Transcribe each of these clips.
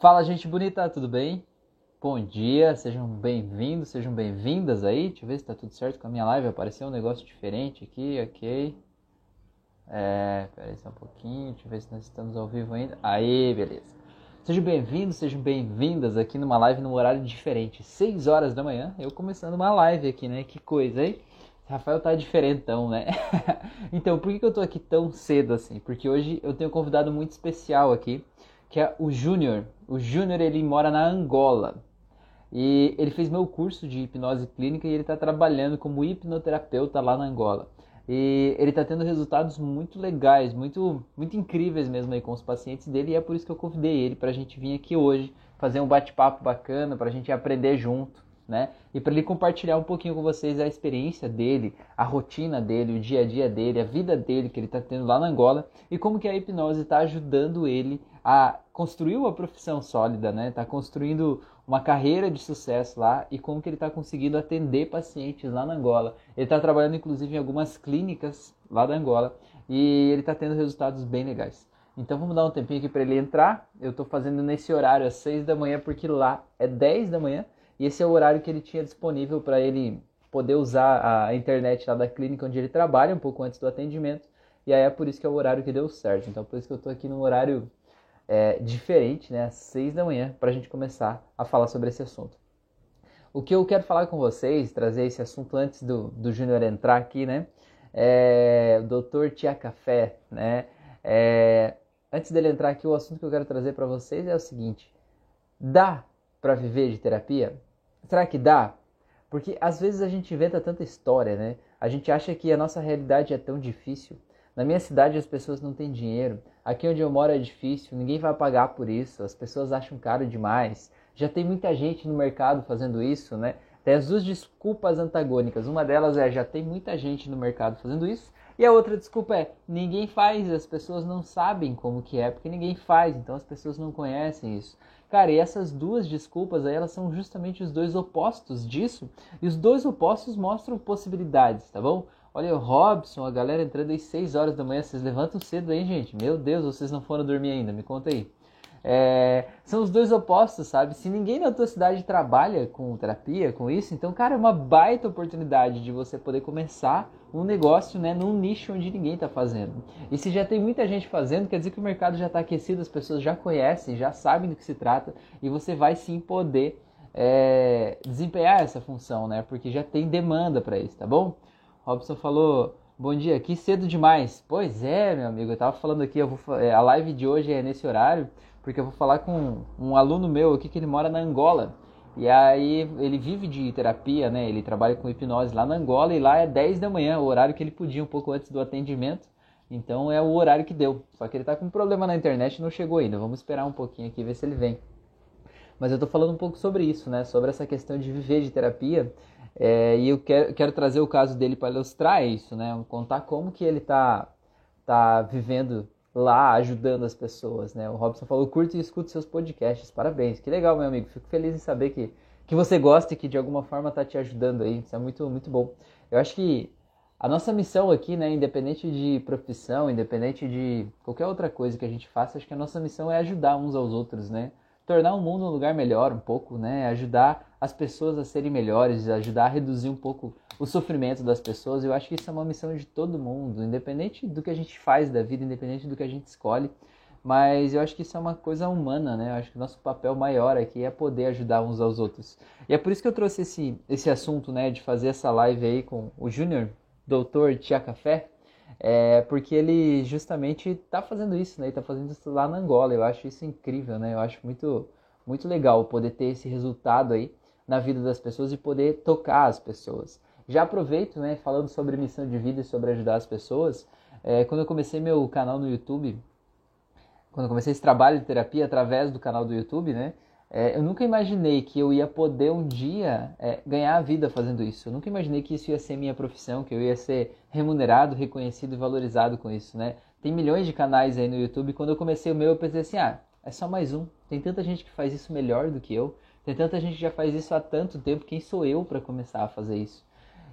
Fala, gente bonita, tudo bem? Bom dia, sejam bem-vindos, sejam bem-vindas aí. Deixa eu ver se tá tudo certo com a minha live. Apareceu um negócio diferente aqui, ok. É, peraí só um pouquinho, deixa eu ver se nós estamos ao vivo ainda. Aí, beleza. Sejam bem-vindos, sejam bem-vindas aqui numa live num horário diferente. 6 horas da manhã, eu começando uma live aqui, né? Que coisa, hein? Rafael tá diferentão, né? então, por que, que eu tô aqui tão cedo assim? Porque hoje eu tenho um convidado muito especial aqui, que é o Júnior. O Júnior, ele mora na Angola. E ele fez meu curso de hipnose clínica e ele está trabalhando como hipnoterapeuta lá na Angola. E ele está tendo resultados muito legais, muito, muito incríveis mesmo aí com os pacientes dele. E é por isso que eu convidei ele para a gente vir aqui hoje fazer um bate-papo bacana, para a gente aprender junto né? E para ele compartilhar um pouquinho com vocês a experiência dele, a rotina dele, o dia a dia dele, a vida dele que ele está tendo lá na Angola e como que a hipnose está ajudando ele a construir uma profissão sólida, né? Está construindo uma carreira de sucesso lá e como que ele está conseguindo atender pacientes lá na Angola. Ele está trabalhando inclusive em algumas clínicas lá da Angola e ele está tendo resultados bem legais. Então vamos dar um tempinho aqui para ele entrar. Eu estou fazendo nesse horário às 6 da manhã porque lá é 10 da manhã e esse é o horário que ele tinha disponível para ele poder usar a internet lá da clínica onde ele trabalha, um pouco antes do atendimento. E aí é por isso que é o horário que deu certo. Então por isso que eu estou aqui num horário é, diferente, né, às 6 da manhã, para a gente começar a falar sobre esse assunto. O que eu quero falar com vocês, trazer esse assunto antes do, do Júnior entrar aqui, né? É, o Dr. Tia Café, né? É, antes dele entrar aqui, o assunto que eu quero trazer para vocês é o seguinte: dá para viver de terapia? Será que dá? Porque às vezes a gente inventa tanta história, né? A gente acha que a nossa realidade é tão difícil. Na minha cidade as pessoas não têm dinheiro. Aqui onde eu moro é difícil, ninguém vai pagar por isso. As pessoas acham caro demais. Já tem muita gente no mercado fazendo isso, né? As duas desculpas antagônicas. Uma delas é já tem muita gente no mercado fazendo isso. E a outra desculpa é ninguém faz, as pessoas não sabem como que é, porque ninguém faz, então as pessoas não conhecem isso. Cara, e essas duas desculpas aí, elas são justamente os dois opostos disso, e os dois opostos mostram possibilidades, tá bom? Olha o Robson, a galera entrando às 6 horas da manhã, vocês levantam cedo aí, gente. Meu Deus, vocês não foram dormir ainda, me conta aí. É, são os dois opostos, sabe? Se ninguém na tua cidade trabalha com terapia, com isso, então, cara, é uma baita oportunidade de você poder começar um negócio, né, num nicho onde ninguém está fazendo. E se já tem muita gente fazendo, quer dizer que o mercado já está aquecido, as pessoas já conhecem, já sabem do que se trata e você vai sim poder é, desempenhar essa função, né? Porque já tem demanda para isso, tá bom? Robson falou Bom dia, aqui cedo demais. Pois é, meu amigo, eu tava falando aqui, vou, é, a live de hoje é nesse horário, porque eu vou falar com um aluno meu aqui que ele mora na Angola. E aí ele vive de terapia, né? Ele trabalha com hipnose lá na Angola e lá é 10 da manhã, o horário que ele podia um pouco antes do atendimento. Então é o horário que deu. Só que ele tá com um problema na internet não chegou ainda. Vamos esperar um pouquinho aqui ver se ele vem. Mas eu tô falando um pouco sobre isso, né? Sobre essa questão de viver de terapia é, e eu quero, quero, trazer o caso dele para ilustrar isso, né? Contar como que ele está tá vivendo lá, ajudando as pessoas, né? O Robson falou, curte e escute seus podcasts. Parabéns, que legal, meu amigo. Fico feliz em saber que, que você gosta e que de alguma forma está te ajudando aí. Isso é muito, muito bom. Eu acho que a nossa missão aqui, né, independente de profissão, independente de qualquer outra coisa que a gente faça, acho que a nossa missão é ajudar uns aos outros, né? Tornar o mundo um lugar melhor um pouco, né? Ajudar as pessoas a serem melhores, ajudar a reduzir um pouco o sofrimento das pessoas. Eu acho que isso é uma missão de todo mundo, independente do que a gente faz da vida, independente do que a gente escolhe. Mas eu acho que isso é uma coisa humana, né? Eu acho que o nosso papel maior aqui é poder ajudar uns aos outros. E é por isso que eu trouxe esse, esse assunto, né? De fazer essa live aí com o Júnior, doutor Tia Café, é porque ele justamente está fazendo isso, né? Está fazendo isso lá na Angola. Eu acho isso incrível, né? Eu acho muito, muito legal poder ter esse resultado aí na vida das pessoas e poder tocar as pessoas. Já aproveito, né? Falando sobre missão de vida e sobre ajudar as pessoas. É, quando eu comecei meu canal no YouTube, quando eu comecei esse trabalho de terapia através do canal do YouTube, né? É, eu nunca imaginei que eu ia poder um dia é, ganhar a vida fazendo isso. Eu nunca imaginei que isso ia ser minha profissão, que eu ia ser remunerado, reconhecido e valorizado com isso, né? Tem milhões de canais aí no YouTube. Quando eu comecei o meu, eu pensei assim: ah, é só mais um. Tem tanta gente que faz isso melhor do que eu. Tem tanta gente que já faz isso há tanto tempo. Quem sou eu para começar a fazer isso?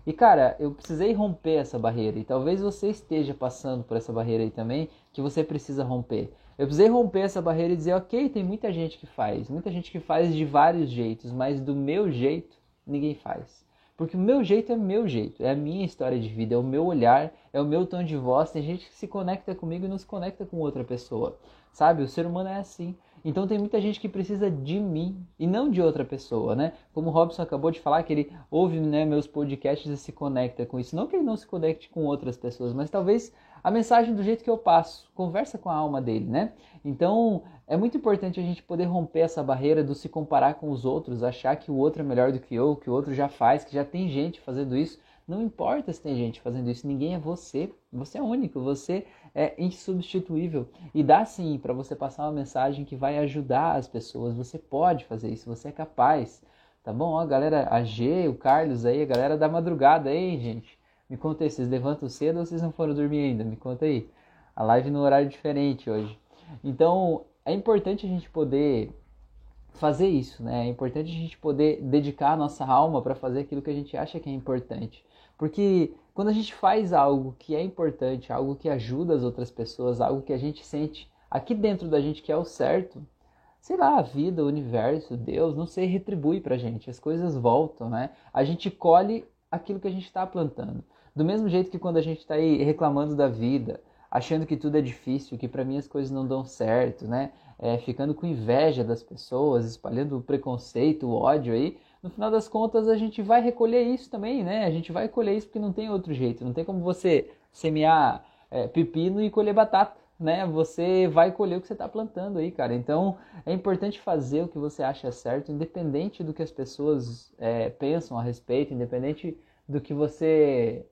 E cara, eu precisei romper essa barreira. E talvez você esteja passando por essa barreira aí também, que você precisa romper. Eu precisei romper essa barreira e dizer, ok, tem muita gente que faz, muita gente que faz de vários jeitos, mas do meu jeito ninguém faz. Porque o meu jeito é meu jeito, é a minha história de vida, é o meu olhar, é o meu tom de voz. Tem gente que se conecta comigo e não se conecta com outra pessoa, sabe? O ser humano é assim. Então tem muita gente que precisa de mim e não de outra pessoa, né? Como o Robson acabou de falar, que ele ouve né, meus podcasts e se conecta com isso. Não que ele não se conecte com outras pessoas, mas talvez a mensagem do jeito que eu passo, conversa com a alma dele, né? Então é muito importante a gente poder romper essa barreira do se comparar com os outros, achar que o outro é melhor do que eu, que o outro já faz, que já tem gente fazendo isso. Não importa se tem gente fazendo isso, ninguém é você. Você é único, você é insubstituível. E dá sim para você passar uma mensagem que vai ajudar as pessoas. Você pode fazer isso, você é capaz. Tá bom? Ó, a galera, a G, o Carlos aí, a galera da madrugada aí, gente. Me conta aí, vocês levantam cedo ou vocês não foram dormir ainda? Me conta aí. A live no horário diferente hoje. Então, é importante a gente poder fazer isso, né? É importante a gente poder dedicar a nossa alma para fazer aquilo que a gente acha que é importante. Porque quando a gente faz algo que é importante, algo que ajuda as outras pessoas, algo que a gente sente aqui dentro da gente que é o certo, sei lá, a vida, o universo, Deus, não sei, retribui pra gente. As coisas voltam, né? A gente colhe aquilo que a gente está plantando. Do mesmo jeito que quando a gente está aí reclamando da vida, achando que tudo é difícil, que para mim as coisas não dão certo, né? É, ficando com inveja das pessoas, espalhando o preconceito, o ódio aí, no final das contas a gente vai recolher isso também, né? A gente vai colher isso porque não tem outro jeito. Não tem como você semear é, pepino e colher batata, né? Você vai colher o que você está plantando aí, cara. Então é importante fazer o que você acha certo, independente do que as pessoas é, pensam a respeito, independente do que você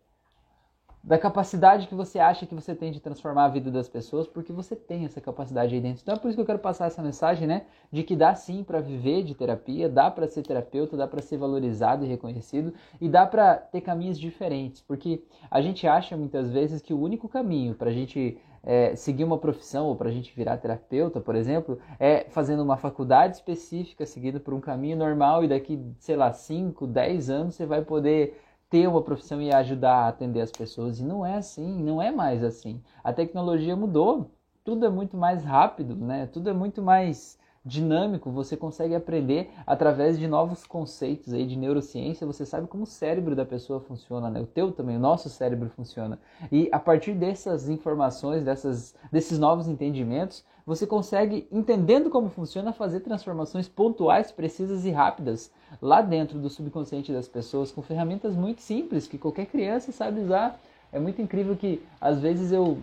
da capacidade que você acha que você tem de transformar a vida das pessoas, porque você tem essa capacidade aí dentro. Então é por isso que eu quero passar essa mensagem, né, de que dá sim para viver de terapia, dá para ser terapeuta, dá para ser valorizado e reconhecido e dá para ter caminhos diferentes, porque a gente acha muitas vezes que o único caminho para a gente é, seguir uma profissão ou para a gente virar terapeuta, por exemplo, é fazendo uma faculdade específica, seguida por um caminho normal e daqui, sei lá, 5, 10 anos você vai poder ter uma profissão e ajudar a atender as pessoas. E não é assim, não é mais assim. A tecnologia mudou, tudo é muito mais rápido, né? Tudo é muito mais dinâmico, você consegue aprender através de novos conceitos aí de neurociência, você sabe como o cérebro da pessoa funciona, né? O teu também, o nosso cérebro funciona. E a partir dessas informações, dessas, desses novos entendimentos, você consegue, entendendo como funciona, fazer transformações pontuais, precisas e rápidas lá dentro do subconsciente das pessoas com ferramentas muito simples que qualquer criança sabe usar. É muito incrível que às vezes eu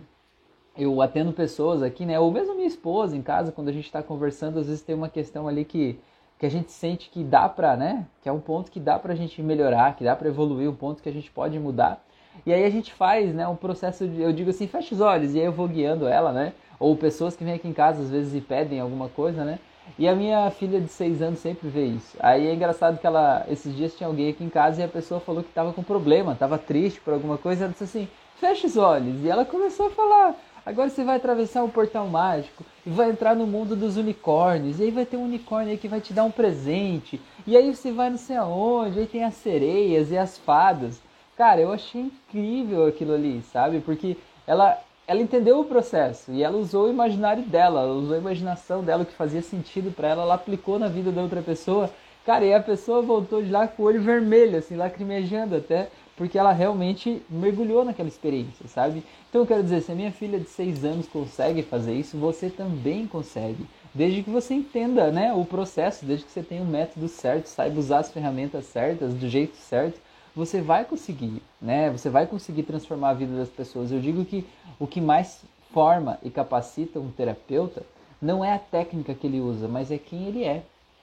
eu atendo pessoas aqui, né? Ou mesmo minha esposa em casa, quando a gente está conversando, às vezes tem uma questão ali que, que a gente sente que dá para, né? Que é um ponto que dá para a gente melhorar, que dá para evoluir, um ponto que a gente pode mudar. E aí a gente faz, né? Um processo de, eu digo assim, fecha os olhos e aí eu vou guiando ela, né? Ou pessoas que vêm aqui em casa às vezes e pedem alguma coisa, né? E a minha filha de 6 anos sempre vê isso. Aí é engraçado que ela, esses dias tinha alguém aqui em casa e a pessoa falou que estava com problema, estava triste por alguma coisa. Ela disse assim: fecha os olhos. E ela começou a falar: Agora você vai atravessar um portal mágico e vai entrar no mundo dos unicórnios. E aí vai ter um unicórnio aí que vai te dar um presente. E aí você vai não sei aonde, aí tem as sereias e as fadas. Cara, eu achei incrível aquilo ali, sabe? Porque ela, ela entendeu o processo e ela usou o imaginário dela, ela usou a imaginação dela, o que fazia sentido para ela, ela aplicou na vida da outra pessoa. Cara, e a pessoa voltou de lá com o olho vermelho, assim, lacrimejando até, porque ela realmente mergulhou naquela experiência, sabe? Então eu quero dizer, se a minha filha de 6 anos consegue fazer isso, você também consegue. Desde que você entenda né, o processo, desde que você tenha o método certo, saiba usar as ferramentas certas, do jeito certo, você vai conseguir, né? Você vai conseguir transformar a vida das pessoas. Eu digo que o que mais forma e capacita um terapeuta não é a técnica que ele usa, mas é quem ele é.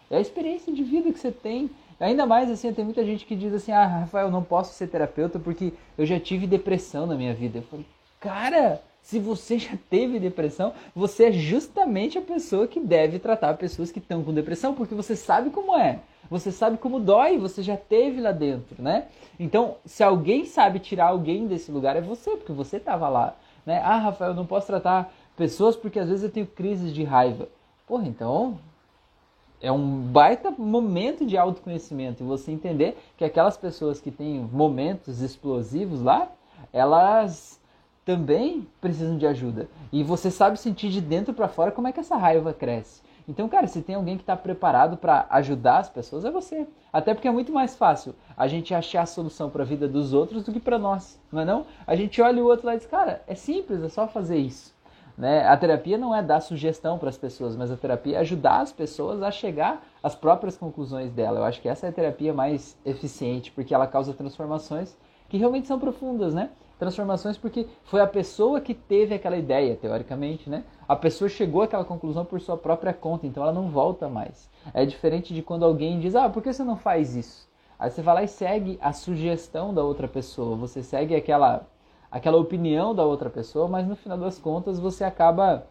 É a experiência de vida que você tem. Ainda mais assim, tem muita gente que diz assim: "Ah, Rafael, eu não posso ser terapeuta porque eu já tive depressão na minha vida". Eu falei: Cara, se você já teve depressão, você é justamente a pessoa que deve tratar pessoas que estão com depressão, porque você sabe como é. Você sabe como dói, você já teve lá dentro, né? Então, se alguém sabe tirar alguém desse lugar, é você, porque você estava lá, né? Ah, Rafael, eu não posso tratar pessoas porque às vezes eu tenho crises de raiva. Porra, então é um baita momento de autoconhecimento e você entender que aquelas pessoas que têm momentos explosivos lá, elas também precisam de ajuda. E você sabe sentir de dentro para fora como é que essa raiva cresce. Então, cara, se tem alguém que está preparado para ajudar as pessoas, é você. Até porque é muito mais fácil a gente achar a solução para a vida dos outros do que para nós, não é não? A gente olha o outro lá e diz, cara, é simples, é só fazer isso. Né? A terapia não é dar sugestão para as pessoas, mas a terapia é ajudar as pessoas a chegar às próprias conclusões dela. Eu acho que essa é a terapia mais eficiente, porque ela causa transformações que realmente são profundas, né? Transformações porque foi a pessoa que teve aquela ideia, teoricamente, né? A pessoa chegou àquela conclusão por sua própria conta, então ela não volta mais. É diferente de quando alguém diz: "Ah, por que você não faz isso?" Aí você vai lá e segue a sugestão da outra pessoa, você segue aquela aquela opinião da outra pessoa, mas no final das contas você acaba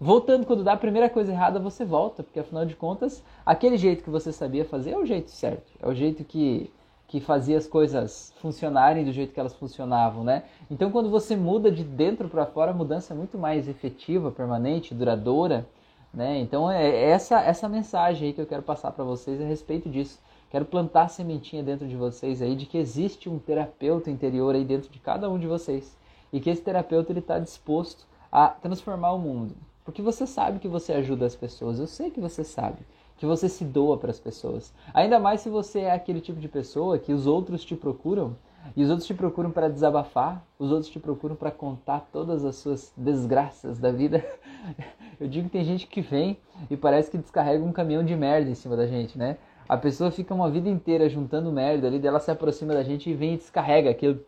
voltando quando dá a primeira coisa errada, você volta, porque afinal de contas, aquele jeito que você sabia fazer é o jeito certo, é o jeito que que fazia as coisas funcionarem do jeito que elas funcionavam, né? Então, quando você muda de dentro para fora, a mudança é muito mais efetiva, permanente, duradoura, né? Então, é essa essa mensagem aí que eu quero passar para vocês a respeito disso. Quero plantar a sementinha dentro de vocês aí de que existe um terapeuta interior aí dentro de cada um de vocês e que esse terapeuta ele está disposto a transformar o mundo, porque você sabe que você ajuda as pessoas. Eu sei que você sabe que você se doa para as pessoas. Ainda mais se você é aquele tipo de pessoa que os outros te procuram e os outros te procuram para desabafar, os outros te procuram para contar todas as suas desgraças da vida. Eu digo que tem gente que vem e parece que descarrega um caminhão de merda em cima da gente, né? A pessoa fica uma vida inteira juntando merda ali, dela se aproxima da gente e vem e descarrega aquilo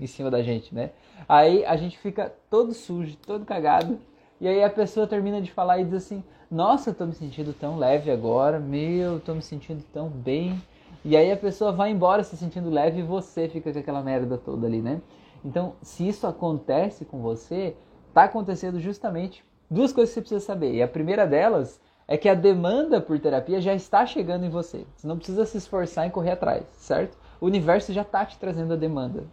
em cima da gente, né? Aí a gente fica todo sujo, todo cagado, e aí a pessoa termina de falar e diz assim: Nossa, eu tô me sentindo tão leve agora, meu, eu tô me sentindo tão bem. E aí a pessoa vai embora se sentindo leve e você fica com aquela merda toda ali, né? Então, se isso acontece com você, tá acontecendo justamente duas coisas que você precisa saber. E a primeira delas é que a demanda por terapia já está chegando em você. Você não precisa se esforçar em correr atrás, certo? O universo já está te trazendo a demanda.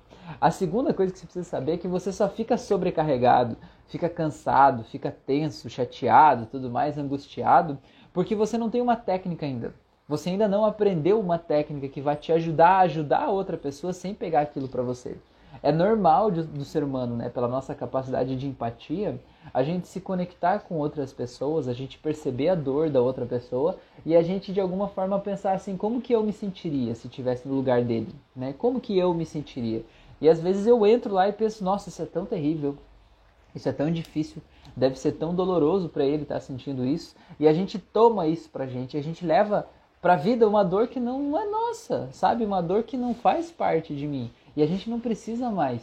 A segunda coisa que você precisa saber é que você só fica sobrecarregado, fica cansado, fica tenso, chateado, tudo mais, angustiado, porque você não tem uma técnica ainda. Você ainda não aprendeu uma técnica que vai te ajudar a ajudar a outra pessoa sem pegar aquilo para você. É normal do, do ser humano, né, pela nossa capacidade de empatia, a gente se conectar com outras pessoas, a gente perceber a dor da outra pessoa e a gente de alguma forma pensar assim, como que eu me sentiria se estivesse no lugar dele, né? Como que eu me sentiria? E às vezes eu entro lá e penso, nossa, isso é tão terrível, isso é tão difícil, deve ser tão doloroso para ele estar tá sentindo isso. E a gente toma isso pra gente, a gente leva pra vida uma dor que não é nossa, sabe? Uma dor que não faz parte de mim. E a gente não precisa mais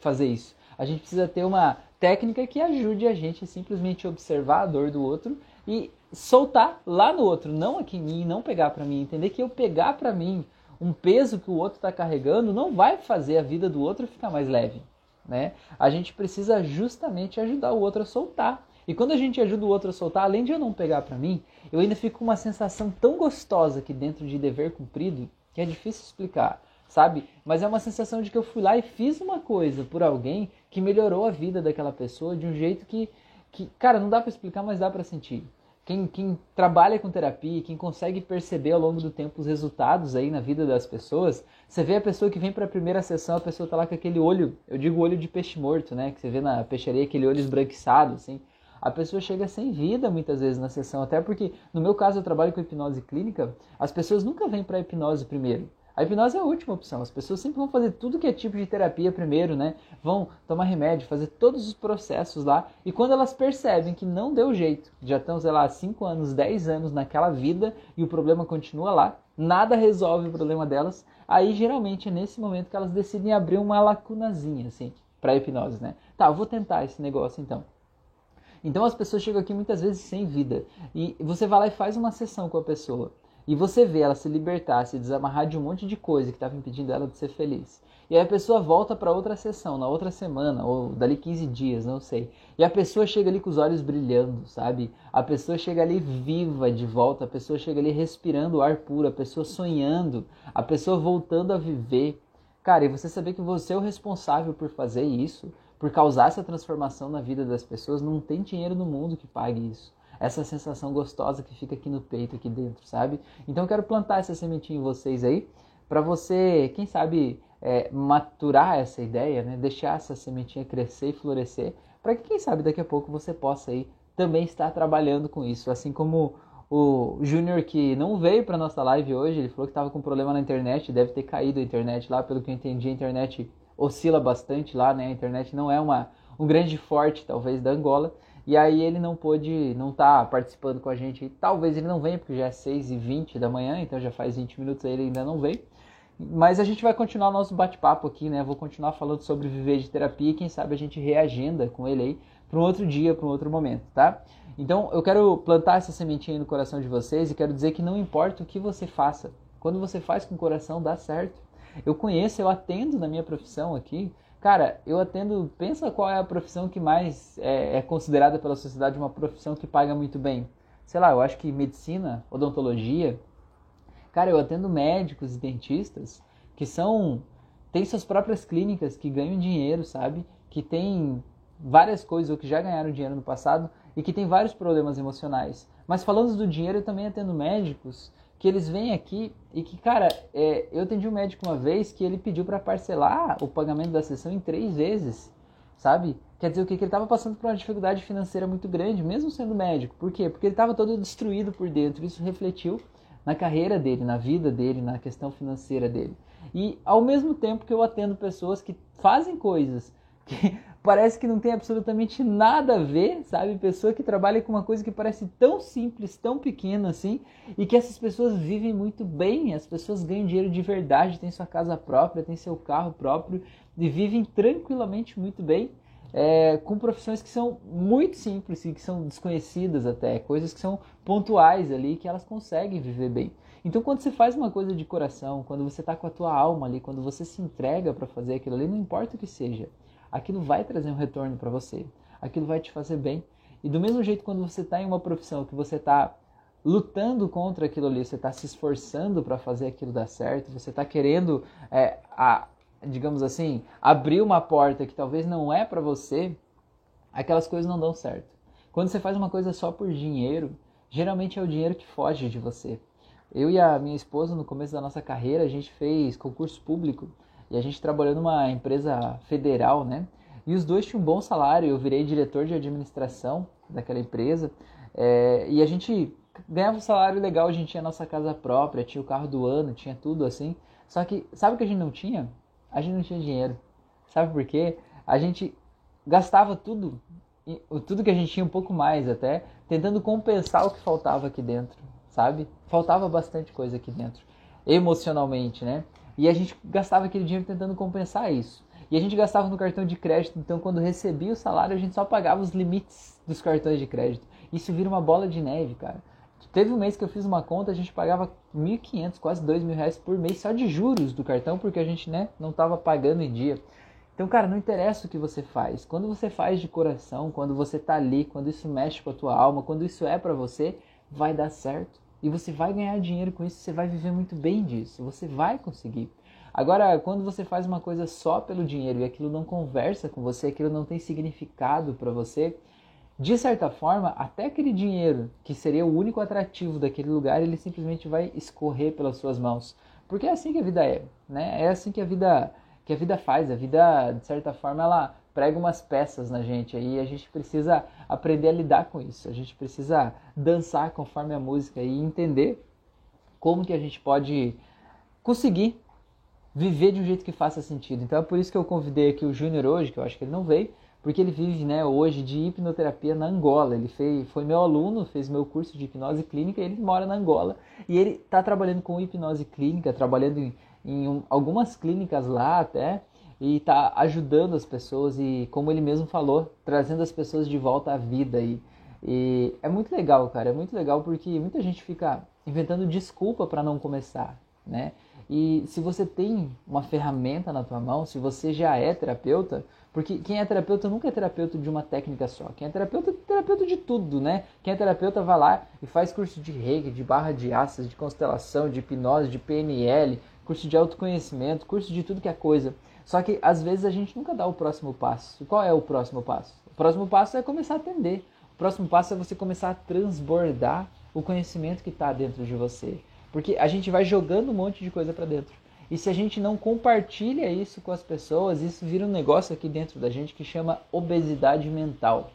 fazer isso. A gente precisa ter uma técnica que ajude a gente a simplesmente observar a dor do outro e soltar lá no outro, não aqui em mim, não pegar para mim, entender que eu pegar para mim um peso que o outro está carregando não vai fazer a vida do outro ficar mais leve, né? A gente precisa justamente ajudar o outro a soltar. E quando a gente ajuda o outro a soltar, além de eu não pegar para mim, eu ainda fico com uma sensação tão gostosa aqui dentro de dever cumprido que é difícil explicar sabe? Mas é uma sensação de que eu fui lá e fiz uma coisa por alguém que melhorou a vida daquela pessoa de um jeito que, que cara, não dá para explicar, mas dá para sentir. Quem, quem trabalha com terapia, quem consegue perceber ao longo do tempo os resultados aí na vida das pessoas, você vê a pessoa que vem para a primeira sessão, a pessoa tá lá com aquele olho, eu digo olho de peixe morto, né? Que você vê na peixaria, aquele olho esbranquiçado, assim. A pessoa chega sem vida muitas vezes na sessão, até porque no meu caso eu trabalho com hipnose clínica, as pessoas nunca vêm para hipnose primeiro. A hipnose é a última opção. As pessoas sempre vão fazer tudo que é tipo de terapia primeiro, né? Vão tomar remédio, fazer todos os processos lá. E quando elas percebem que não deu jeito, já estão, sei lá, 5 anos, 10 anos naquela vida e o problema continua lá, nada resolve o problema delas, aí geralmente é nesse momento que elas decidem abrir uma lacunazinha, assim, para hipnose, né? Tá, vou tentar esse negócio então. Então as pessoas chegam aqui muitas vezes sem vida. E você vai lá e faz uma sessão com a pessoa. E você vê ela se libertar, se desamarrar de um monte de coisa que estava impedindo ela de ser feliz. E aí a pessoa volta para outra sessão, na outra semana, ou dali 15 dias, não sei. E a pessoa chega ali com os olhos brilhando, sabe? A pessoa chega ali viva de volta, a pessoa chega ali respirando ar puro, a pessoa sonhando, a pessoa voltando a viver. Cara, e você saber que você é o responsável por fazer isso, por causar essa transformação na vida das pessoas, não tem dinheiro no mundo que pague isso essa sensação gostosa que fica aqui no peito, aqui dentro, sabe? Então eu quero plantar essa sementinha em vocês aí, para você, quem sabe, é, maturar essa ideia, né? deixar essa sementinha crescer e florescer, para que quem sabe daqui a pouco você possa aí também estar trabalhando com isso, assim como o Júnior que não veio para nossa live hoje, ele falou que estava com problema na internet, deve ter caído a internet lá, pelo que eu entendi, a internet oscila bastante lá, né? A internet não é uma, um grande forte, talvez, da Angola. E aí ele não pôde, não tá participando com a gente. Talvez ele não venha, porque já é 6h20 da manhã, então já faz 20 minutos aí ele ainda não veio. Mas a gente vai continuar o nosso bate-papo aqui, né? Vou continuar falando sobre viver de terapia e quem sabe a gente reagenda com ele aí para um outro dia, para um outro momento, tá? Então eu quero plantar essa sementinha aí no coração de vocês e quero dizer que não importa o que você faça, quando você faz com o coração dá certo. Eu conheço, eu atendo na minha profissão aqui. Cara, eu atendo. Pensa qual é a profissão que mais é, é considerada pela sociedade uma profissão que paga muito bem. Sei lá, eu acho que medicina, odontologia. Cara, eu atendo médicos e dentistas que são. têm suas próprias clínicas, que ganham dinheiro, sabe? Que tem várias coisas ou que já ganharam dinheiro no passado e que tem vários problemas emocionais. Mas falando do dinheiro, eu também atendo médicos que eles vêm aqui e que, cara, é, eu atendi um médico uma vez que ele pediu para parcelar o pagamento da sessão em três vezes, sabe? Quer dizer o que? Que ele estava passando por uma dificuldade financeira muito grande, mesmo sendo médico. Por quê? Porque ele estava todo destruído por dentro. Isso refletiu na carreira dele, na vida dele, na questão financeira dele. E ao mesmo tempo que eu atendo pessoas que fazem coisas que parece que não tem absolutamente nada a ver, sabe? Pessoa que trabalha com uma coisa que parece tão simples, tão pequena assim, e que essas pessoas vivem muito bem, as pessoas ganham dinheiro de verdade, têm sua casa própria, têm seu carro próprio e vivem tranquilamente muito bem. É, com profissões que são muito simples e que são desconhecidas até, coisas que são pontuais ali que elas conseguem viver bem. Então, quando você faz uma coisa de coração, quando você está com a tua alma ali, quando você se entrega para fazer aquilo ali, não importa o que seja, aquilo vai trazer um retorno para você, aquilo vai te fazer bem. E do mesmo jeito, quando você está em uma profissão que você está lutando contra aquilo ali, você está se esforçando para fazer aquilo dar certo, você está querendo, é, a, digamos assim, abrir uma porta que talvez não é para você, aquelas coisas não dão certo. Quando você faz uma coisa só por dinheiro, geralmente é o dinheiro que foge de você. Eu e a minha esposa, no começo da nossa carreira, a gente fez concurso público e a gente trabalhou numa empresa federal, né? E os dois tinham um bom salário. Eu virei diretor de administração daquela empresa é, e a gente ganhava um salário legal. A gente tinha a nossa casa própria, tinha o carro do ano, tinha tudo assim. Só que sabe o que a gente não tinha? A gente não tinha dinheiro. Sabe por quê? A gente gastava tudo, tudo que a gente tinha um pouco mais até, tentando compensar o que faltava aqui dentro, sabe? Faltava bastante coisa aqui dentro, emocionalmente, né? E a gente gastava aquele dinheiro tentando compensar isso. E a gente gastava no cartão de crédito, então quando recebia o salário, a gente só pagava os limites dos cartões de crédito. Isso vira uma bola de neve, cara. Teve um mês que eu fiz uma conta, a gente pagava 1.500, quase 2.000 reais por mês só de juros do cartão, porque a gente né, não estava pagando em dia. Então, cara, não interessa o que você faz. Quando você faz de coração, quando você tá ali, quando isso mexe com a tua alma, quando isso é para você, vai dar certo. E você vai ganhar dinheiro com isso, você vai viver muito bem disso, você vai conseguir. Agora, quando você faz uma coisa só pelo dinheiro e aquilo não conversa com você, aquilo não tem significado para você, de certa forma, até aquele dinheiro que seria o único atrativo daquele lugar, ele simplesmente vai escorrer pelas suas mãos. Porque é assim que a vida é, né? É assim que a vida que a vida faz. A vida, de certa forma, ela prega umas peças na gente aí, a gente precisa aprender a lidar com isso. A gente precisa dançar conforme a música e entender como que a gente pode conseguir viver de um jeito que faça sentido. Então é por isso que eu convidei aqui o Júnior hoje, que eu acho que ele não veio, porque ele vive né, hoje de hipnoterapia na Angola. Ele fez, foi meu aluno, fez meu curso de hipnose clínica, ele mora na Angola e ele está trabalhando com hipnose clínica, trabalhando em, em algumas clínicas lá até, e está ajudando as pessoas e, como ele mesmo falou, trazendo as pessoas de volta à vida. E, e é muito legal, cara, é muito legal porque muita gente fica inventando desculpa para não começar, né? E se você tem uma ferramenta na tua mão, se você já é terapeuta, porque quem é terapeuta nunca é terapeuta de uma técnica só. Quem é terapeuta é terapeuta de tudo, né? Quem é terapeuta vai lá e faz curso de reiki, de barra de aças, de constelação, de hipnose, de PNL, curso de autoconhecimento, curso de tudo que é coisa. Só que às vezes a gente nunca dá o próximo passo. Qual é o próximo passo? O próximo passo é começar a atender. O próximo passo é você começar a transbordar o conhecimento que está dentro de você. Porque a gente vai jogando um monte de coisa para dentro. E se a gente não compartilha isso com as pessoas, isso vira um negócio aqui dentro da gente que chama obesidade mental.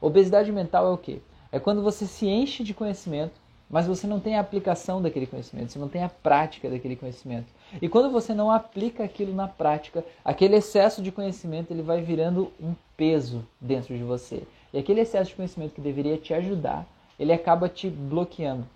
Obesidade mental é o quê? É quando você se enche de conhecimento, mas você não tem a aplicação daquele conhecimento, você não tem a prática daquele conhecimento. E quando você não aplica aquilo na prática, aquele excesso de conhecimento ele vai virando um peso dentro de você. E aquele excesso de conhecimento que deveria te ajudar, ele acaba te bloqueando.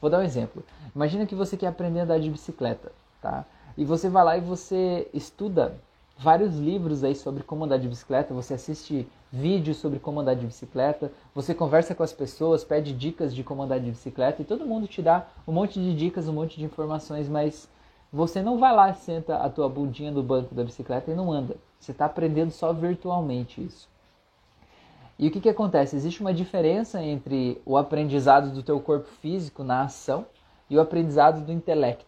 Vou dar um exemplo. Imagina que você quer aprender a andar de bicicleta, tá? E você vai lá e você estuda vários livros aí sobre como andar de bicicleta, você assiste vídeos sobre como andar de bicicleta, você conversa com as pessoas, pede dicas de como andar de bicicleta e todo mundo te dá um monte de dicas, um monte de informações, mas você não vai lá, senta a tua bundinha no banco da bicicleta e não anda. Você está aprendendo só virtualmente isso. E o que, que acontece? Existe uma diferença entre o aprendizado do teu corpo físico na ação e o aprendizado do intelecto.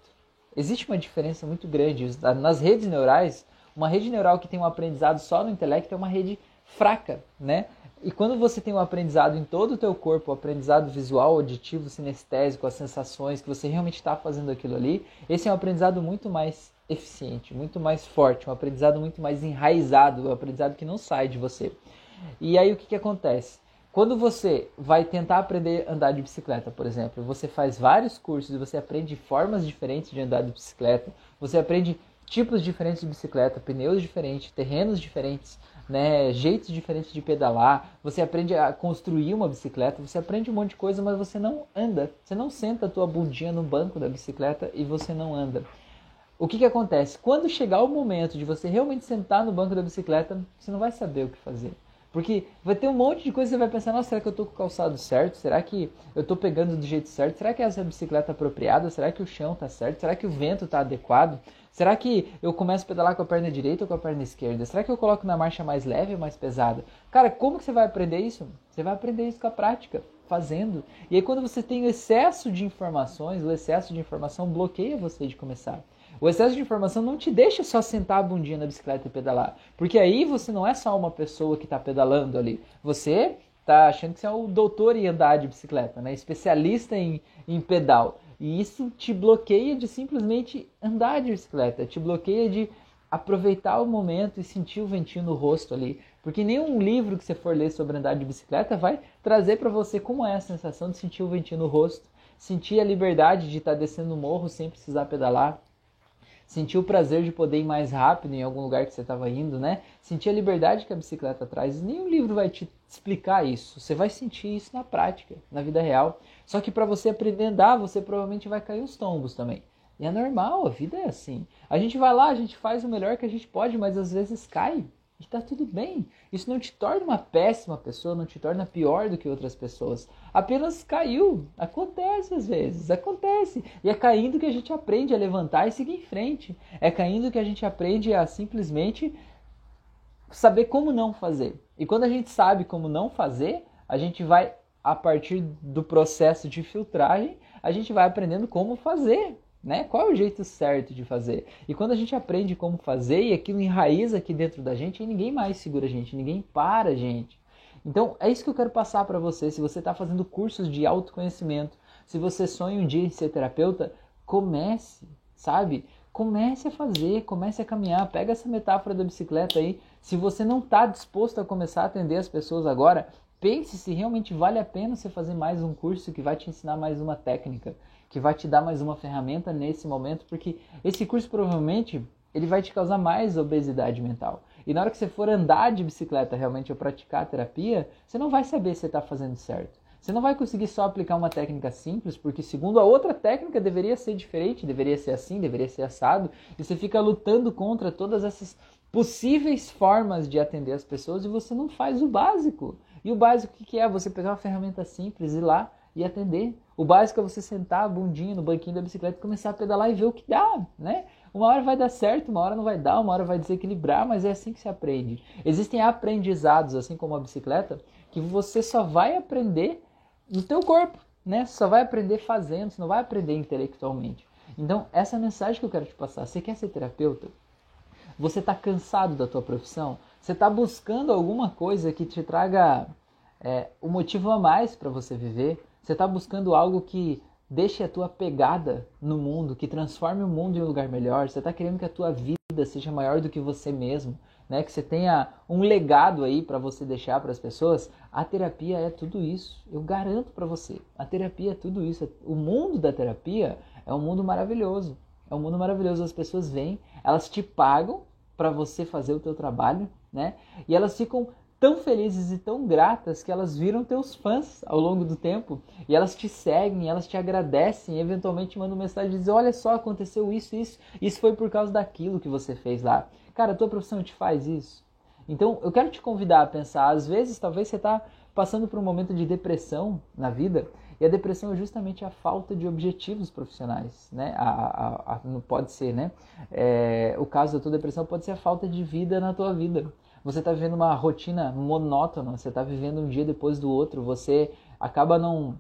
Existe uma diferença muito grande. Nas redes neurais, uma rede neural que tem um aprendizado só no intelecto é uma rede fraca, né? E quando você tem um aprendizado em todo o teu corpo, o aprendizado visual, auditivo, sinestésico, as sensações, que você realmente está fazendo aquilo ali, esse é um aprendizado muito mais eficiente, muito mais forte, um aprendizado muito mais enraizado, um aprendizado que não sai de você. E aí o que, que acontece? Quando você vai tentar aprender a andar de bicicleta, por exemplo, você faz vários cursos você aprende formas diferentes de andar de bicicleta, você aprende tipos diferentes de bicicleta, pneus diferentes, terrenos diferentes, né, jeitos diferentes de pedalar, você aprende a construir uma bicicleta, você aprende um monte de coisa, mas você não anda. Você não senta a tua bundinha no banco da bicicleta e você não anda. O que, que acontece? Quando chegar o momento de você realmente sentar no banco da bicicleta, você não vai saber o que fazer. Porque vai ter um monte de coisa que você vai pensar, nossa, será que eu estou com o calçado certo? Será que eu estou pegando do jeito certo? Será que essa é bicicleta apropriada? Será que o chão está certo? Será que o vento está adequado? Será que eu começo a pedalar com a perna direita ou com a perna esquerda? Será que eu coloco na marcha mais leve ou mais pesada? Cara, como que você vai aprender isso? Você vai aprender isso com a prática, fazendo. E aí quando você tem o excesso de informações, o excesso de informação bloqueia você de começar. O excesso de informação não te deixa só sentar a bundinha na bicicleta e pedalar. Porque aí você não é só uma pessoa que está pedalando ali. Você está achando que você é o doutor em andar de bicicleta, né? especialista em, em pedal. E isso te bloqueia de simplesmente andar de bicicleta, te bloqueia de aproveitar o momento e sentir o ventinho no rosto ali. Porque nenhum livro que você for ler sobre andar de bicicleta vai trazer para você como é a sensação de sentir o ventinho no rosto, sentir a liberdade de estar tá descendo o morro sem precisar pedalar, sentir o prazer de poder ir mais rápido em algum lugar que você estava indo, né? Sentir a liberdade que a bicicleta traz. Nenhum livro vai te explicar isso. Você vai sentir isso na prática, na vida real. Só que para você aprender a andar, você provavelmente vai cair uns tombos também. E é normal, a vida é assim. A gente vai lá, a gente faz o melhor que a gente pode, mas às vezes cai. E tá tudo bem. Isso não te torna uma péssima pessoa, não te torna pior do que outras pessoas. Apenas caiu. Acontece às vezes, acontece. E é caindo que a gente aprende a levantar e seguir em frente. É caindo que a gente aprende a simplesmente saber como não fazer. E quando a gente sabe como não fazer, a gente vai, a partir do processo de filtragem, a gente vai aprendendo como fazer né? Qual é o jeito certo de fazer? E quando a gente aprende como fazer e aquilo enraiza aqui dentro da gente, ninguém mais segura a gente, ninguém para a gente. Então, é isso que eu quero passar para você. Se você está fazendo cursos de autoconhecimento, se você sonha um dia em ser terapeuta, comece, sabe? Comece a fazer, comece a caminhar. Pega essa metáfora da bicicleta aí. Se você não está disposto a começar a atender as pessoas agora, pense se realmente vale a pena você fazer mais um curso que vai te ensinar mais uma técnica que vai te dar mais uma ferramenta nesse momento, porque esse curso provavelmente ele vai te causar mais obesidade mental. E na hora que você for andar de bicicleta realmente ou praticar a terapia, você não vai saber se está fazendo certo. Você não vai conseguir só aplicar uma técnica simples, porque segundo a outra técnica deveria ser diferente, deveria ser assim, deveria ser assado, e você fica lutando contra todas essas possíveis formas de atender as pessoas e você não faz o básico. E o básico o que é? Você pegar uma ferramenta simples e ir lá e atender. O básico é você sentar a bundinha no banquinho da bicicleta e começar a pedalar e ver o que dá, né? Uma hora vai dar certo, uma hora não vai dar, uma hora vai desequilibrar, mas é assim que se aprende. Existem aprendizados, assim como a bicicleta, que você só vai aprender no teu corpo, né? Você só vai aprender fazendo, você não vai aprender intelectualmente. Então, essa é a mensagem que eu quero te passar. Você quer ser terapeuta? Você está cansado da tua profissão? Você está buscando alguma coisa que te traga é, um motivo a mais para você viver? Você está buscando algo que deixe a tua pegada no mundo, que transforme o mundo em um lugar melhor. Você está querendo que a tua vida seja maior do que você mesmo, né? Que você tenha um legado aí para você deixar para as pessoas. A terapia é tudo isso. Eu garanto para você. A terapia é tudo isso. O mundo da terapia é um mundo maravilhoso. É um mundo maravilhoso. As pessoas vêm, elas te pagam para você fazer o teu trabalho, né? E elas ficam tão felizes e tão gratas que elas viram teus fãs ao longo do tempo e elas te seguem, elas te agradecem, eventualmente mandam mensagem dizem: Olha só, aconteceu isso, isso, isso foi por causa daquilo que você fez lá. Cara, a tua profissão te faz isso. Então eu quero te convidar a pensar: às vezes, talvez você está passando por um momento de depressão na vida. E a depressão é justamente a falta de objetivos profissionais, né? A, a, a, pode ser, né? É, o caso da tua depressão pode ser a falta de vida na tua vida você está vivendo uma rotina monótona, você está vivendo um dia depois do outro, você acaba não,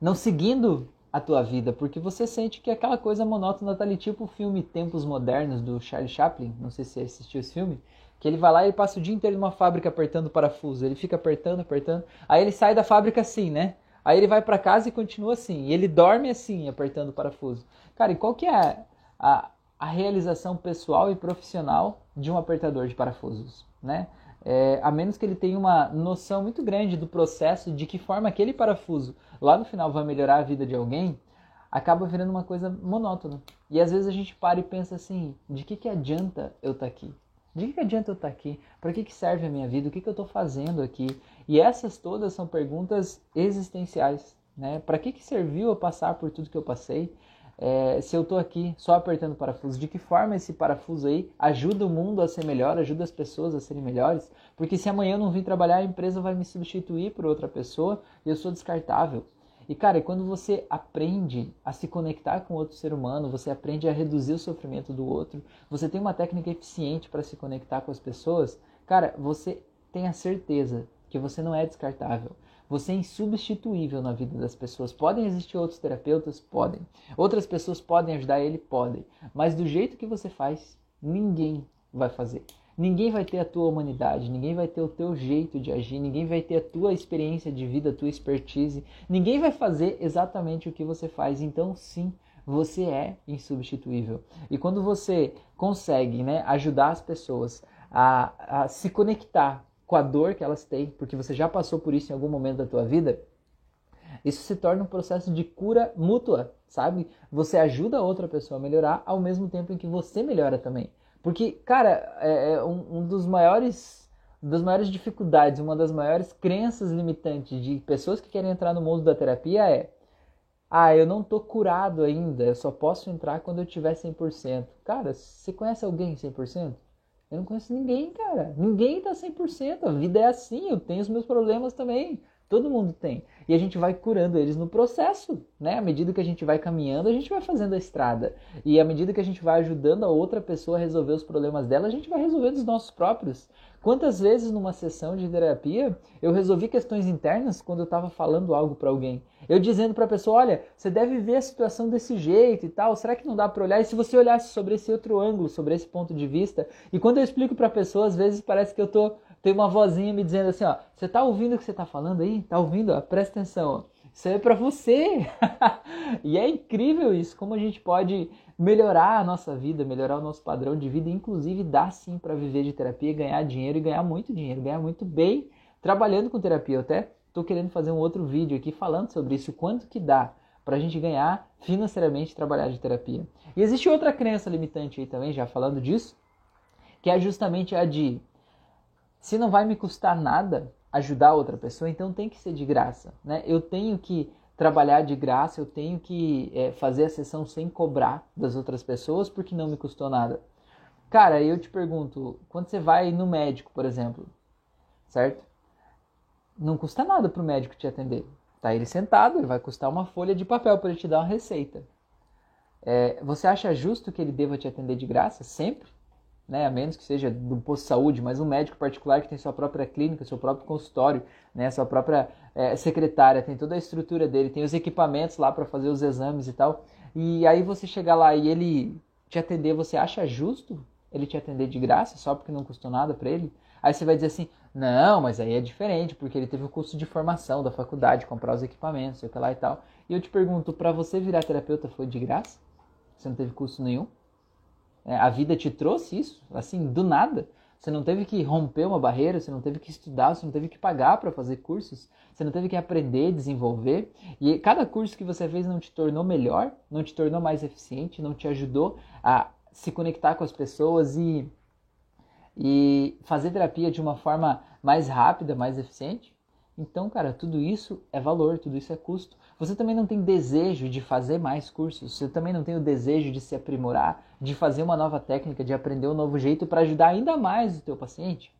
não seguindo a tua vida, porque você sente que aquela coisa monótona está ali, tipo o filme Tempos Modernos do Charlie Chaplin, não sei se você assistiu esse filme, que ele vai lá e passa o dia inteiro numa fábrica apertando parafuso, ele fica apertando, apertando, aí ele sai da fábrica assim, né? Aí ele vai para casa e continua assim, e ele dorme assim, apertando parafuso. Cara, e qual que é a, a realização pessoal e profissional de um apertador de parafusos, né? É, a menos que ele tenha uma noção muito grande do processo, de que forma aquele parafuso lá no final vai melhorar a vida de alguém, acaba virando uma coisa monótona. E às vezes a gente para e pensa assim: de que, que adianta eu estar tá aqui? De que, que adianta eu estar tá aqui? Para que, que serve a minha vida? O que, que eu estou fazendo aqui? E essas todas são perguntas existenciais. Né? Para que, que serviu eu passar por tudo que eu passei? É, se eu estou aqui só apertando parafuso, de que forma esse parafuso aí ajuda o mundo a ser melhor, ajuda as pessoas a serem melhores? Porque se amanhã eu não vim trabalhar, a empresa vai me substituir por outra pessoa e eu sou descartável. E cara, quando você aprende a se conectar com outro ser humano, você aprende a reduzir o sofrimento do outro, você tem uma técnica eficiente para se conectar com as pessoas, cara, você tem a certeza que você não é descartável. Você é insubstituível na vida das pessoas. Podem existir outros terapeutas? Podem. Outras pessoas podem ajudar ele? Podem. Mas do jeito que você faz, ninguém vai fazer. Ninguém vai ter a tua humanidade, ninguém vai ter o teu jeito de agir, ninguém vai ter a tua experiência de vida, a tua expertise, ninguém vai fazer exatamente o que você faz. Então, sim, você é insubstituível. E quando você consegue né, ajudar as pessoas a, a se conectar com a dor que elas têm, porque você já passou por isso em algum momento da tua vida, isso se torna um processo de cura mútua, sabe? Você ajuda a outra pessoa a melhorar ao mesmo tempo em que você melhora também. Porque, cara, é, é um, um dos maiores das maiores dificuldades, uma das maiores crenças limitantes de pessoas que querem entrar no mundo da terapia é ah, eu não tô curado ainda, eu só posso entrar quando eu tiver 100%. Cara, você conhece alguém 100%? Eu não conheço ninguém, cara. Ninguém tá 100%. A vida é assim. Eu tenho os meus problemas também. Todo mundo tem. E a gente vai curando eles no processo, né? À medida que a gente vai caminhando, a gente vai fazendo a estrada. E à medida que a gente vai ajudando a outra pessoa a resolver os problemas dela, a gente vai resolvendo os nossos próprios. Quantas vezes numa sessão de terapia eu resolvi questões internas quando eu estava falando algo para alguém? Eu dizendo para a pessoa, olha, você deve ver a situação desse jeito e tal, será que não dá para olhar? E se você olhasse sobre esse outro ângulo, sobre esse ponto de vista? E quando eu explico para a pessoa, às vezes parece que eu tô tem uma vozinha me dizendo assim, ó, você tá ouvindo o que você tá falando aí? Tá ouvindo? Ó, presta atenção, ó. Isso é para você. e é incrível isso, como a gente pode melhorar a nossa vida, melhorar o nosso padrão de vida, inclusive dá sim para viver de terapia, ganhar dinheiro e ganhar muito dinheiro, ganhar muito bem trabalhando com terapia. Eu até estou querendo fazer um outro vídeo aqui falando sobre isso, quanto que dá para a gente ganhar financeiramente trabalhar de terapia. E existe outra crença limitante aí também, já falando disso, que é justamente a de se não vai me custar nada, ajudar outra pessoa, então tem que ser de graça, né? Eu tenho que trabalhar de graça, eu tenho que é, fazer a sessão sem cobrar das outras pessoas porque não me custou nada. Cara, eu te pergunto, quando você vai no médico, por exemplo, certo? Não custa nada para o médico te atender. Tá ele sentado, ele vai custar uma folha de papel para ele te dar uma receita. É, você acha justo que ele deva te atender de graça sempre? Né, a menos que seja do posto de saúde, mas um médico particular que tem sua própria clínica, seu próprio consultório, né, sua própria é, secretária, tem toda a estrutura dele, tem os equipamentos lá para fazer os exames e tal. E aí você chegar lá e ele te atender, você acha justo ele te atender de graça só porque não custou nada para ele? Aí você vai dizer assim: Não, mas aí é diferente, porque ele teve o curso de formação da faculdade, comprar os equipamentos, sei lá e tal. E eu te pergunto, para você virar terapeuta foi de graça? Você não teve curso nenhum? É, a vida te trouxe isso, assim, do nada? Você não teve que romper uma barreira, você não teve que estudar, você não teve que pagar para fazer cursos, você não teve que aprender, desenvolver. E cada curso que você fez não te tornou melhor, não te tornou mais eficiente, não te ajudou a se conectar com as pessoas e, e fazer terapia de uma forma mais rápida, mais eficiente. Então, cara, tudo isso é valor, tudo isso é custo. Você também não tem desejo de fazer mais cursos, você também não tem o desejo de se aprimorar, de fazer uma nova técnica, de aprender um novo jeito para ajudar ainda mais o teu paciente.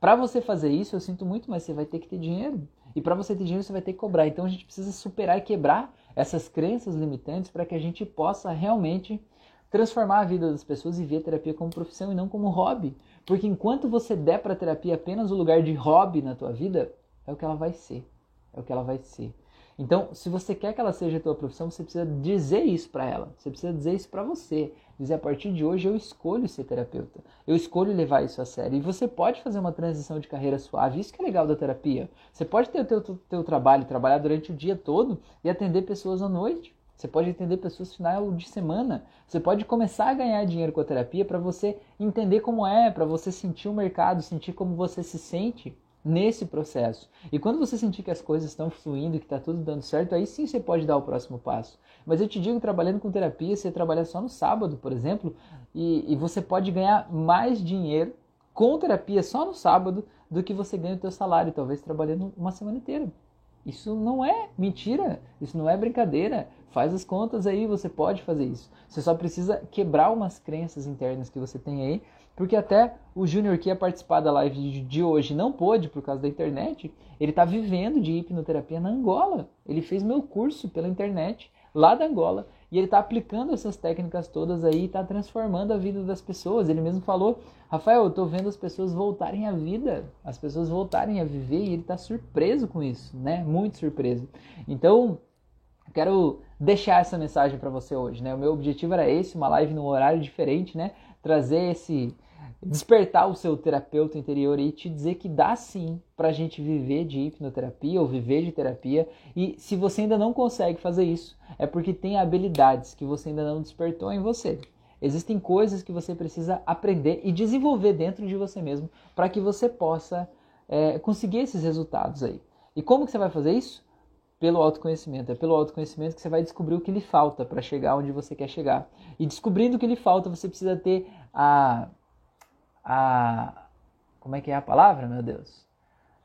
Para você fazer isso, eu sinto muito, mas você vai ter que ter dinheiro. E para você ter dinheiro, você vai ter que cobrar. Então a gente precisa superar e quebrar essas crenças limitantes para que a gente possa realmente transformar a vida das pessoas e ver a terapia como profissão e não como hobby. Porque enquanto você der para a terapia apenas o lugar de hobby na tua vida, é o que ela vai ser. É o que ela vai ser. Então, se você quer que ela seja a tua profissão, você precisa dizer isso para ela. Você precisa dizer isso para você. Dizer a partir de hoje eu escolho ser terapeuta. Eu escolho levar isso a sério. E você pode fazer uma transição de carreira suave. Isso que é legal da terapia. Você pode ter o teu, teu trabalho, trabalhar durante o dia todo e atender pessoas à noite. Você pode atender pessoas final de semana. Você pode começar a ganhar dinheiro com a terapia para você entender como é, para você sentir o mercado, sentir como você se sente nesse processo. E quando você sentir que as coisas estão fluindo, que está tudo dando certo, aí sim você pode dar o próximo passo. Mas eu te digo, trabalhando com terapia, você trabalha só no sábado, por exemplo, e, e você pode ganhar mais dinheiro com terapia só no sábado do que você ganha o teu salário, talvez trabalhando uma semana inteira. Isso não é mentira, isso não é brincadeira. Faz as contas aí, você pode fazer isso. Você só precisa quebrar umas crenças internas que você tem aí porque até o Júnior que ia participar da live de hoje não pôde por causa da internet. Ele está vivendo de hipnoterapia na Angola. Ele fez meu curso pela internet lá da Angola. E ele está aplicando essas técnicas todas aí está transformando a vida das pessoas. Ele mesmo falou, Rafael, eu estou vendo as pessoas voltarem à vida, as pessoas voltarem a viver e ele está surpreso com isso, né? Muito surpreso. Então, quero deixar essa mensagem para você hoje, né? O meu objetivo era esse, uma live num horário diferente, né? Trazer esse despertar o seu terapeuta interior e te dizer que dá sim para a gente viver de hipnoterapia ou viver de terapia. E se você ainda não consegue fazer isso, é porque tem habilidades que você ainda não despertou em você. Existem coisas que você precisa aprender e desenvolver dentro de você mesmo para que você possa é, conseguir esses resultados aí. E como que você vai fazer isso? Pelo autoconhecimento. É pelo autoconhecimento que você vai descobrir o que lhe falta para chegar onde você quer chegar. E descobrindo o que lhe falta, você precisa ter a a. Como é que é a palavra, meu Deus?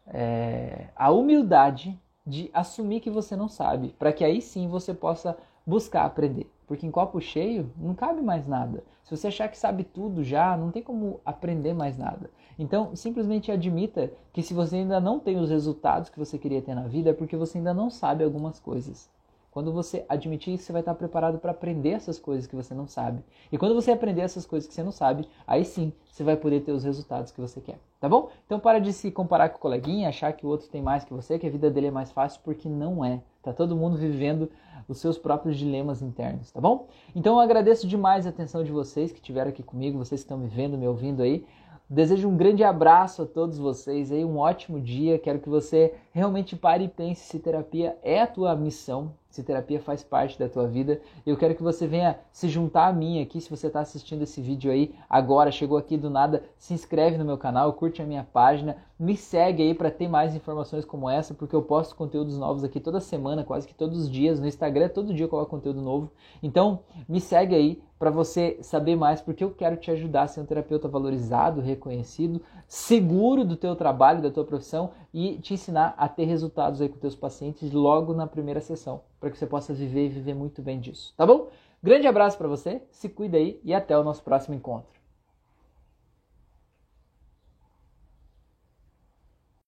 É, a humildade de assumir que você não sabe, para que aí sim você possa buscar aprender. Porque em copo cheio não cabe mais nada. Se você achar que sabe tudo já, não tem como aprender mais nada. Então, simplesmente admita que se você ainda não tem os resultados que você queria ter na vida, é porque você ainda não sabe algumas coisas. Quando você admitir isso, você vai estar preparado para aprender essas coisas que você não sabe. E quando você aprender essas coisas que você não sabe, aí sim você vai poder ter os resultados que você quer. Tá bom? Então para de se comparar com o coleguinha, achar que o outro tem mais que você, que a vida dele é mais fácil, porque não é. Tá todo mundo vivendo os seus próprios dilemas internos, tá bom? Então eu agradeço demais a atenção de vocês que estiveram aqui comigo, vocês que estão me vendo, me ouvindo aí. Desejo um grande abraço a todos vocês aí, um ótimo dia. Quero que você realmente pare e pense se terapia é a tua missão, se terapia faz parte da tua vida. Eu quero que você venha se juntar a mim aqui, se você está assistindo esse vídeo aí agora, chegou aqui do nada, se inscreve no meu canal, curte a minha página, me segue aí para ter mais informações como essa, porque eu posto conteúdos novos aqui toda semana, quase que todos os dias. No Instagram, todo dia eu coloco conteúdo novo. Então, me segue aí para você saber mais, porque eu quero te ajudar a ser um terapeuta valorizado, reconhecido, seguro do teu trabalho, da tua profissão e te ensinar a ter resultados aí com teus pacientes logo na primeira sessão, para que você possa viver e viver muito bem disso, tá bom? Grande abraço para você, se cuida aí e até o nosso próximo encontro.